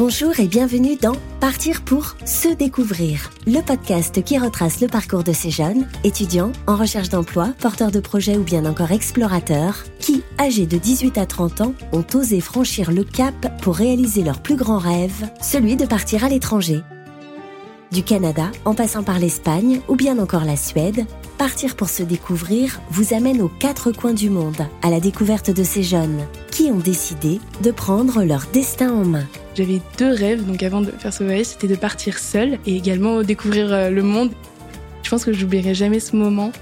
Bonjour et bienvenue dans Partir pour se découvrir, le podcast qui retrace le parcours de ces jeunes, étudiants, en recherche d'emploi, porteurs de projets ou bien encore explorateurs, qui, âgés de 18 à 30 ans, ont osé franchir le cap pour réaliser leur plus grand rêve, celui de partir à l'étranger. Du Canada, en passant par l'Espagne ou bien encore la Suède, Partir pour se découvrir vous amène aux quatre coins du monde, à la découverte de ces jeunes qui ont décidé de prendre leur destin en main. J'avais deux rêves, donc avant de faire ce voyage, c'était de partir seule et également découvrir euh, le monde. Je pense que j'oublierai jamais ce moment,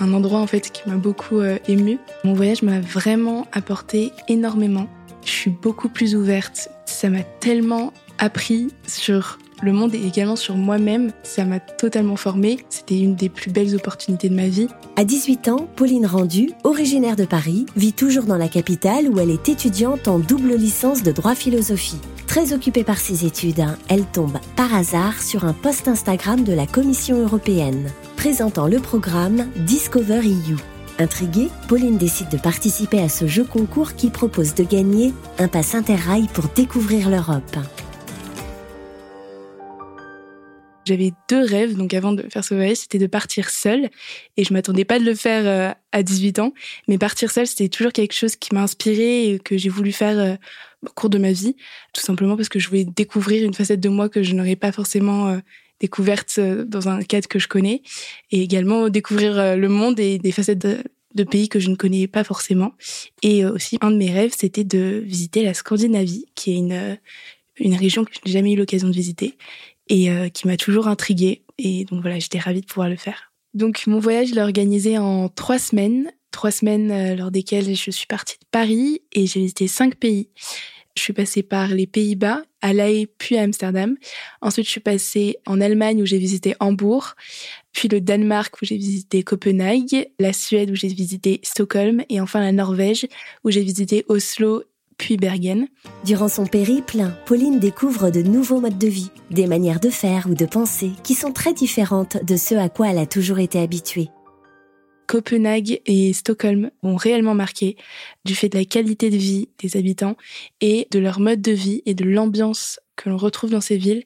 un endroit en fait qui m'a beaucoup euh, ému. Mon voyage m'a vraiment apporté énormément. Je suis beaucoup plus ouverte. Ça m'a tellement appris sur le monde et également sur moi-même. Ça m'a totalement formée. C'était une des plus belles opportunités de ma vie. À 18 ans, Pauline Rendu, originaire de Paris, vit toujours dans la capitale où elle est étudiante en double licence de droit philosophie. Très occupée par ses études, elle tombe par hasard sur un post Instagram de la Commission européenne présentant le programme Discover EU. Intriguée, Pauline décide de participer à ce jeu concours qui propose de gagner un pass interrail pour découvrir l'Europe. J'avais deux rêves, donc avant de faire ce voyage, c'était de partir seule. Et je m'attendais pas de le faire euh, à 18 ans. Mais partir seule, c'était toujours quelque chose qui m'a inspirée et que j'ai voulu faire euh, au cours de ma vie. Tout simplement parce que je voulais découvrir une facette de moi que je n'aurais pas forcément euh, découverte dans un cadre que je connais. Et également découvrir le monde et des facettes de, de pays que je ne connais pas forcément. Et aussi, un de mes rêves, c'était de visiter la Scandinavie, qui est une, une région que je n'ai jamais eu l'occasion de visiter et euh, qui m'a toujours intriguée. Et donc voilà, j'étais ravie de pouvoir le faire. Donc mon voyage, je l'ai organisé en trois semaines. Trois semaines euh, lors desquelles je suis partie de Paris et j'ai visité cinq pays. Je suis passée par les Pays-Bas, à La Haye, puis à Amsterdam. Ensuite, je suis passée en Allemagne où j'ai visité Hambourg, puis le Danemark où j'ai visité Copenhague, la Suède où j'ai visité Stockholm et enfin la Norvège où j'ai visité Oslo puis Bergen. Durant son périple, Pauline découvre de nouveaux modes de vie, des manières de faire ou de penser qui sont très différentes de ce à quoi elle a toujours été habituée. Copenhague et Stockholm ont réellement marqué du fait de la qualité de vie des habitants et de leur mode de vie et de l'ambiance que l'on retrouve dans ces villes.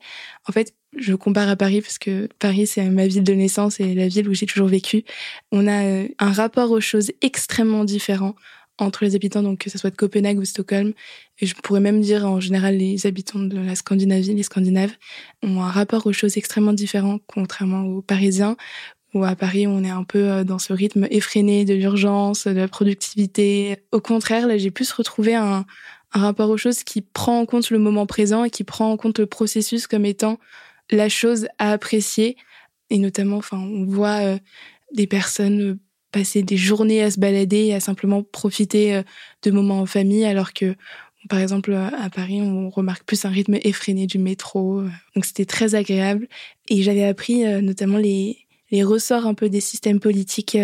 En fait, je compare à Paris parce que Paris, c'est ma ville de naissance et la ville où j'ai toujours vécu. On a euh, un rapport aux choses extrêmement différent entre les habitants, donc que ce soit de Copenhague ou Stockholm. Et je pourrais même dire en général les habitants de la Scandinavie, les Scandinaves, ont un rapport aux choses extrêmement différent, contrairement aux Parisiens, où à Paris on est un peu euh, dans ce rythme effréné de l'urgence, de la productivité. Au contraire, là j'ai plus retrouvé un, un rapport aux choses qui prend en compte le moment présent et qui prend en compte le processus comme étant la chose à apprécier. Et notamment, enfin, on voit euh, des personnes passer des journées à se balader et à simplement profiter euh, de moments en famille, alors que, par exemple, à Paris, on remarque plus un rythme effréné du métro. Euh. Donc c'était très agréable. Et j'avais appris euh, notamment les, les ressorts un peu des systèmes politiques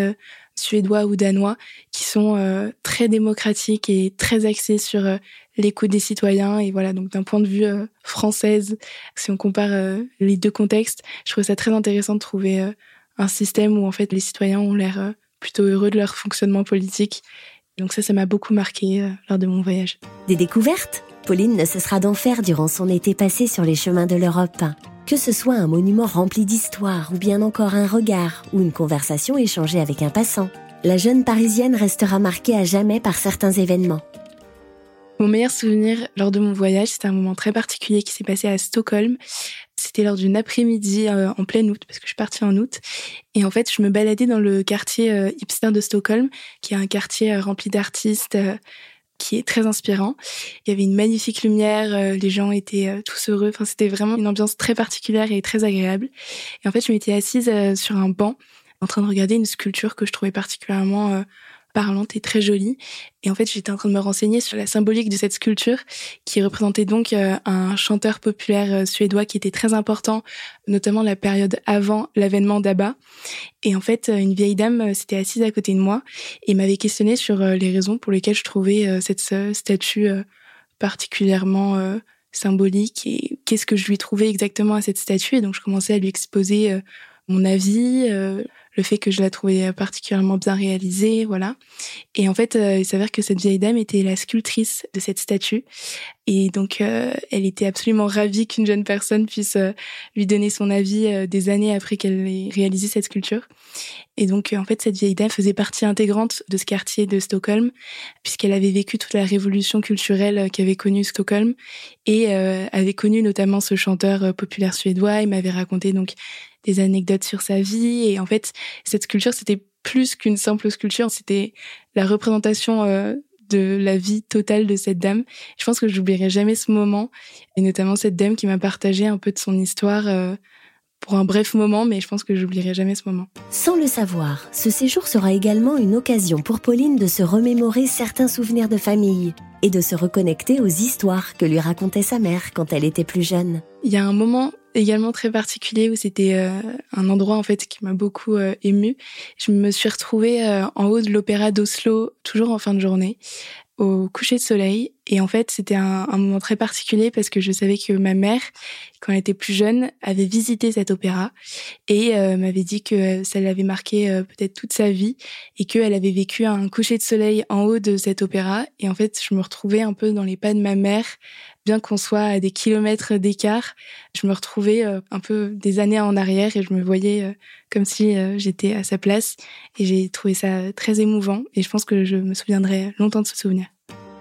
suédois ou danois qui sont très démocratiques et très axés sur l'écoute des citoyens. Et voilà, donc d'un point de vue française, si on compare les deux contextes, je trouve ça très intéressant de trouver un système où en fait les citoyens ont l'air plutôt heureux de leur fonctionnement politique. Donc ça, ça m'a beaucoup marqué euh, lors de mon voyage. Des découvertes? Pauline ne cessera d'en faire durant son été passé sur les chemins de l'Europe. Que ce soit un monument rempli d'histoire ou bien encore un regard ou une conversation échangée avec un passant, la jeune Parisienne restera marquée à jamais par certains événements. Mon meilleur souvenir lors de mon voyage, c'est un moment très particulier qui s'est passé à Stockholm. C'était lors d'une après-midi euh, en plein août, parce que je suis partie en août. Et en fait, je me baladais dans le quartier euh, hipster de Stockholm, qui est un quartier euh, rempli d'artistes, qui est très inspirant. Il y avait une magnifique lumière, les gens étaient tous heureux. Enfin, c'était vraiment une ambiance très particulière et très agréable. Et en fait, je m'étais assise sur un banc, en train de regarder une sculpture que je trouvais particulièrement parlante et très jolie. Et en fait, j'étais en train de me renseigner sur la symbolique de cette sculpture qui représentait donc euh, un chanteur populaire euh, suédois qui était très important, notamment la période avant l'avènement d'ABBA. Et en fait, une vieille dame s'était assise à côté de moi et m'avait questionné sur euh, les raisons pour lesquelles je trouvais cette statue particulièrement symbolique et qu'est-ce que je lui trouvais exactement à cette statue. Et donc, je commençais à lui exposer mon avis, le fait que je la trouvais particulièrement bien réalisée, voilà. Et en fait, euh, il s'avère que cette vieille dame était la sculptrice de cette statue. Et donc, euh, elle était absolument ravie qu'une jeune personne puisse euh, lui donner son avis des années après qu'elle ait réalisé cette sculpture. Et donc, en fait, cette vieille dame faisait partie intégrante de ce quartier de Stockholm, puisqu'elle avait vécu toute la révolution culturelle qu'avait connue Stockholm et avait connu notamment ce chanteur populaire suédois. Il m'avait raconté donc des anecdotes sur sa vie. Et en fait, cette sculpture, c'était plus qu'une simple sculpture, c'était la représentation euh, de la vie totale de cette dame. Je pense que je n'oublierai jamais ce moment, et notamment cette dame qui m'a partagé un peu de son histoire euh, pour un bref moment, mais je pense que j'oublierai jamais ce moment. Sans le savoir, ce séjour sera également une occasion pour Pauline de se remémorer certains souvenirs de famille et de se reconnecter aux histoires que lui racontait sa mère quand elle était plus jeune. Il y a un moment également très particulier où c'était euh, un endroit en fait qui m'a beaucoup euh, émue. Je me suis retrouvée euh, en haut de l'opéra d'Oslo, toujours en fin de journée, au coucher de soleil. Et en fait, c'était un, un, moment très particulier parce que je savais que ma mère, quand elle était plus jeune, avait visité cet opéra et euh, m'avait dit que ça l'avait marqué euh, peut-être toute sa vie et qu'elle avait vécu un coucher de soleil en haut de cet opéra. Et en fait, je me retrouvais un peu dans les pas de ma mère, bien qu'on soit à des kilomètres d'écart. Je me retrouvais euh, un peu des années en arrière et je me voyais comme si j'étais à sa place. Et j'ai trouvé ça très émouvant et je pense que je me souviendrai longtemps de ce souvenir.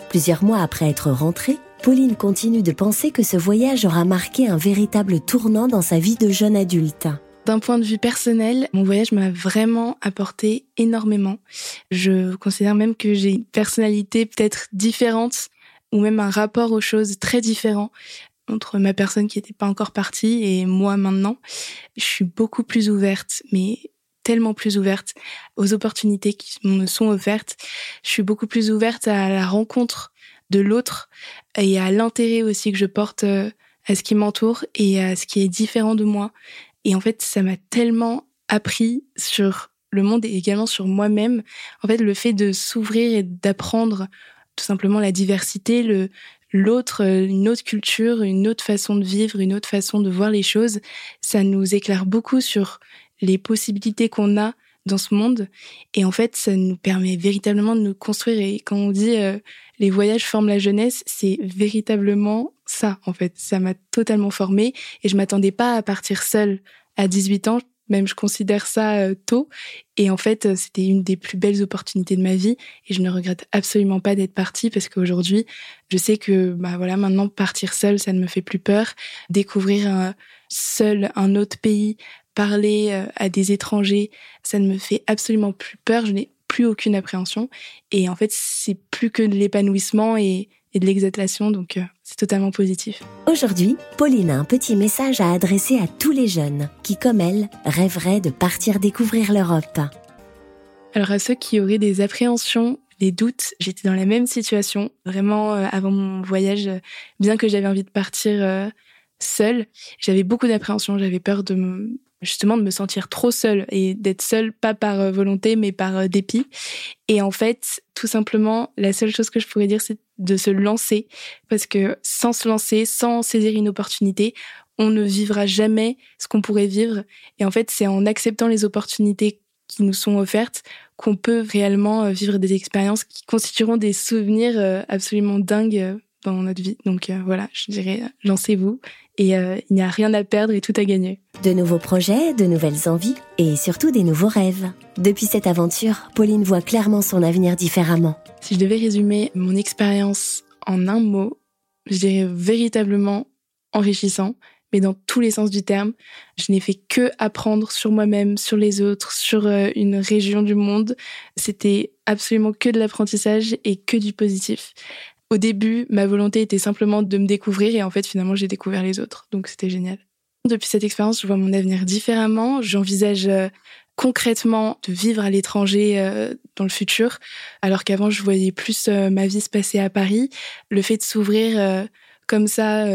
Plusieurs mois après être rentrée, Pauline continue de penser que ce voyage aura marqué un véritable tournant dans sa vie de jeune adulte. D'un point de vue personnel, mon voyage m'a vraiment apporté énormément. Je considère même que j'ai une personnalité peut-être différente ou même un rapport aux choses très différent entre ma personne qui n'était pas encore partie et moi maintenant. Je suis beaucoup plus ouverte, mais tellement plus ouverte aux opportunités qui me sont offertes. Je suis beaucoup plus ouverte à la rencontre de l'autre et à l'intérêt aussi que je porte euh, à ce qui m'entoure et à ce qui est différent de moi. Et en fait, ça m'a tellement appris sur le monde et également sur moi-même. En fait, le fait de s'ouvrir et d'apprendre tout simplement la diversité, le l'autre, euh, une autre culture, une autre façon de vivre, une autre façon de voir les choses, ça nous éclaire beaucoup sur les possibilités qu'on a dans ce monde. Et en fait, ça nous permet véritablement de nous construire. Et quand on dit euh, les voyages forment la jeunesse, c'est véritablement ça, en fait. Ça m'a totalement formée et je m'attendais pas à partir seule à 18 ans. Même je considère ça euh, tôt. Et en fait, euh, c'était une des plus belles opportunités de ma vie. Et je ne regrette absolument pas d'être partie parce qu'aujourd'hui, je sais que, bah voilà, maintenant partir seule, ça ne me fait plus peur. Découvrir seul un autre pays parler euh, à des étrangers, ça ne me fait absolument plus peur, je n'ai plus aucune appréhension. Et en fait, c'est plus que de l'épanouissement et, de l'exaltation, donc euh, c'est totalement positif. Aujourd'hui, Pauline a un petit message à adresser à tous les jeunes qui, comme elle, rêveraient de partir découvrir l'Europe. Alors à ceux qui auraient des appréhensions, des doutes, j'étais dans la même situation, vraiment euh, avant mon voyage, bien que j'avais envie de partir seule, j'avais beaucoup d'appréhension, j'avais peur de me justement de me sentir trop seule et d'être seule pas par euh, volonté mais par euh, dépit. Et en fait, tout simplement, la seule chose que je pourrais dire, c'est de se lancer parce que sans se lancer, sans saisir une opportunité, on ne vivra jamais ce qu'on pourrait vivre. Et en fait, c'est en acceptant les opportunités qui nous sont offertes qu'on peut réellement euh, vivre des expériences qui constitueront des souvenirs absolument dingues dans notre vie. Donc voilà, je dirais, lancez-vous et euh, il n'y a rien à perdre et tout à gagner. De nouveaux projets, de nouvelles envies et surtout des nouveaux rêves. Depuis cette aventure, Pauline voit clairement son avenir différemment. Si je devais résumer mon expérience en un mot, je dirais véritablement enrichissant, mais dans tous les sens du terme. Je n'ai fait que apprendre sur moi-même, sur les autres, sur euh, une région du monde. C'était absolument que de l'apprentissage et que du positif. Au début, ma volonté était simplement de me découvrir et en fait, finalement, j'ai découvert les autres. Donc, c'était génial. Depuis cette expérience, je vois mon avenir différemment. J'envisage euh, concrètement de vivre à l'étranger euh, dans le futur, alors qu'avant, je voyais plus euh, ma vie se passer à Paris. Le fait de s'ouvrir comme ça,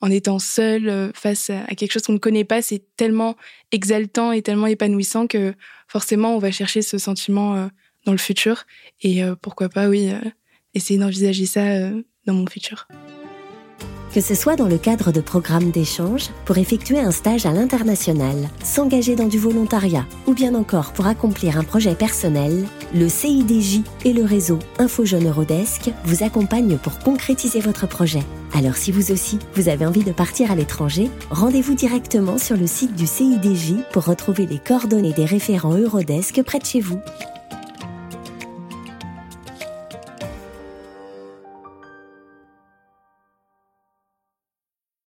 en étant seule face à quelque chose qu'on ne connaît pas, c'est tellement exaltant et tellement épanouissant que forcément, on va chercher ce sentiment dans le futur. Et pourquoi pas, oui essayer d'envisager ça euh, dans mon futur. Que ce soit dans le cadre de programmes d'échange, pour effectuer un stage à l'international, s'engager dans du volontariat ou bien encore pour accomplir un projet personnel, le CIDJ et le réseau Info Jeune Eurodesk vous accompagnent pour concrétiser votre projet. Alors si vous aussi, vous avez envie de partir à l'étranger, rendez-vous directement sur le site du CIDJ pour retrouver les coordonnées des référents Eurodesk près de chez vous.